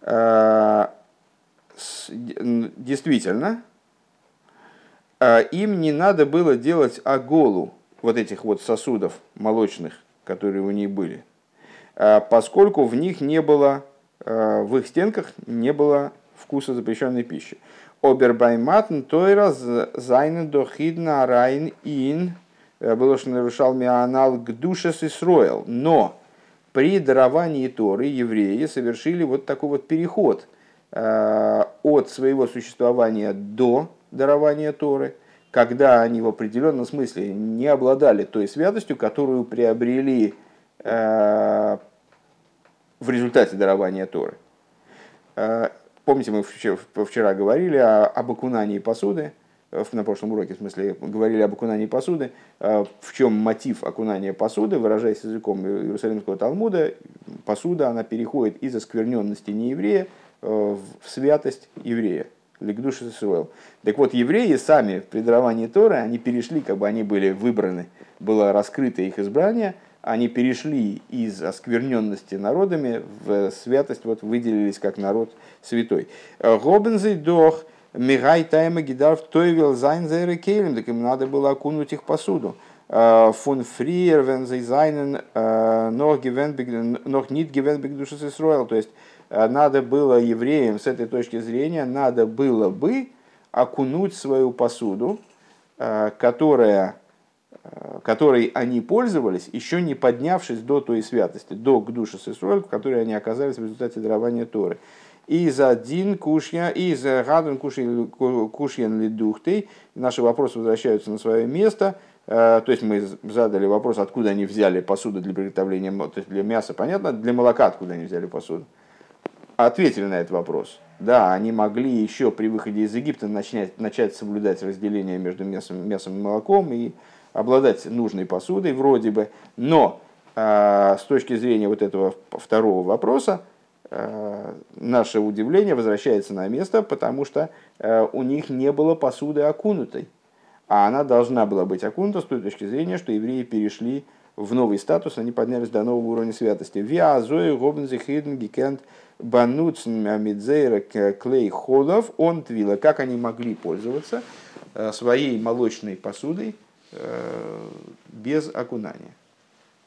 Э, действительно, им не надо было делать оголу вот этих вот сосудов молочных, которые у них были, поскольку в них не было, в их стенках не было вкуса запрещенной пищи. Обербайматн тойра зайнен дохидна райн ин Э, было, что нарушал мианал к душе Сисроил. Но при даровании Торы евреи совершили вот такой вот переход э, от своего существования до дарования Торы, когда они в определенном смысле не обладали той святостью, которую приобрели э, в результате дарования Торы. Помните, мы вчера говорили об окунании посуды, на прошлом уроке, в смысле, говорили об окунании посуды, э, в чем мотив окунания посуды, выражаясь языком Иерусалимского Талмуда, посуда, она переходит из оскверненности нееврея э, в святость еврея. לקדושת ישראל. Так вот, евреи сами при даровании Торы, они перешли, как бы они были выбраны, было раскрыто их избрание, они перешли из оскверненности народами в святость, вот выделились как народ святой. האבן זיי דאך מהאי טעמא געדארפט טובל זיין זייערע כלים, так им надо было окунуть их посуду. Э, פון פריער ווען זיי זיינען э, נאך ניט געווען בקדושת ישראל. То есть э, надо было евреям с этой точки зрения, надо было бы окунуть свою посуду, которая которой они пользовались, еще не поднявшись до той святости, до Гдуша Сесруэль, в которой они оказались в результате дарования Торы из один кушья, из гаден кушьян лидухтей. Наши вопросы возвращаются на свое место. Э, то есть мы задали вопрос, откуда они взяли посуду для приготовления, то есть для мяса, понятно, для молока откуда они взяли посуду. Ответили на этот вопрос. Да, они могли еще при выходе из Египта начать, начать соблюдать разделение между мясом, мясом и молоком и обладать нужной посудой вроде бы. Но э, с точки зрения вот этого второго вопроса, Э, наше удивление возвращается на место, потому что э, у них не было посуды окунутой. А она должна была быть окунута с той точки зрения, что евреи перешли в новый статус, они поднялись до нового уровня святости. Виазой гобнзи хиден гикент бануцн амидзейра клей холов он твила. Как они могли пользоваться э, своей молочной посудой без окунания.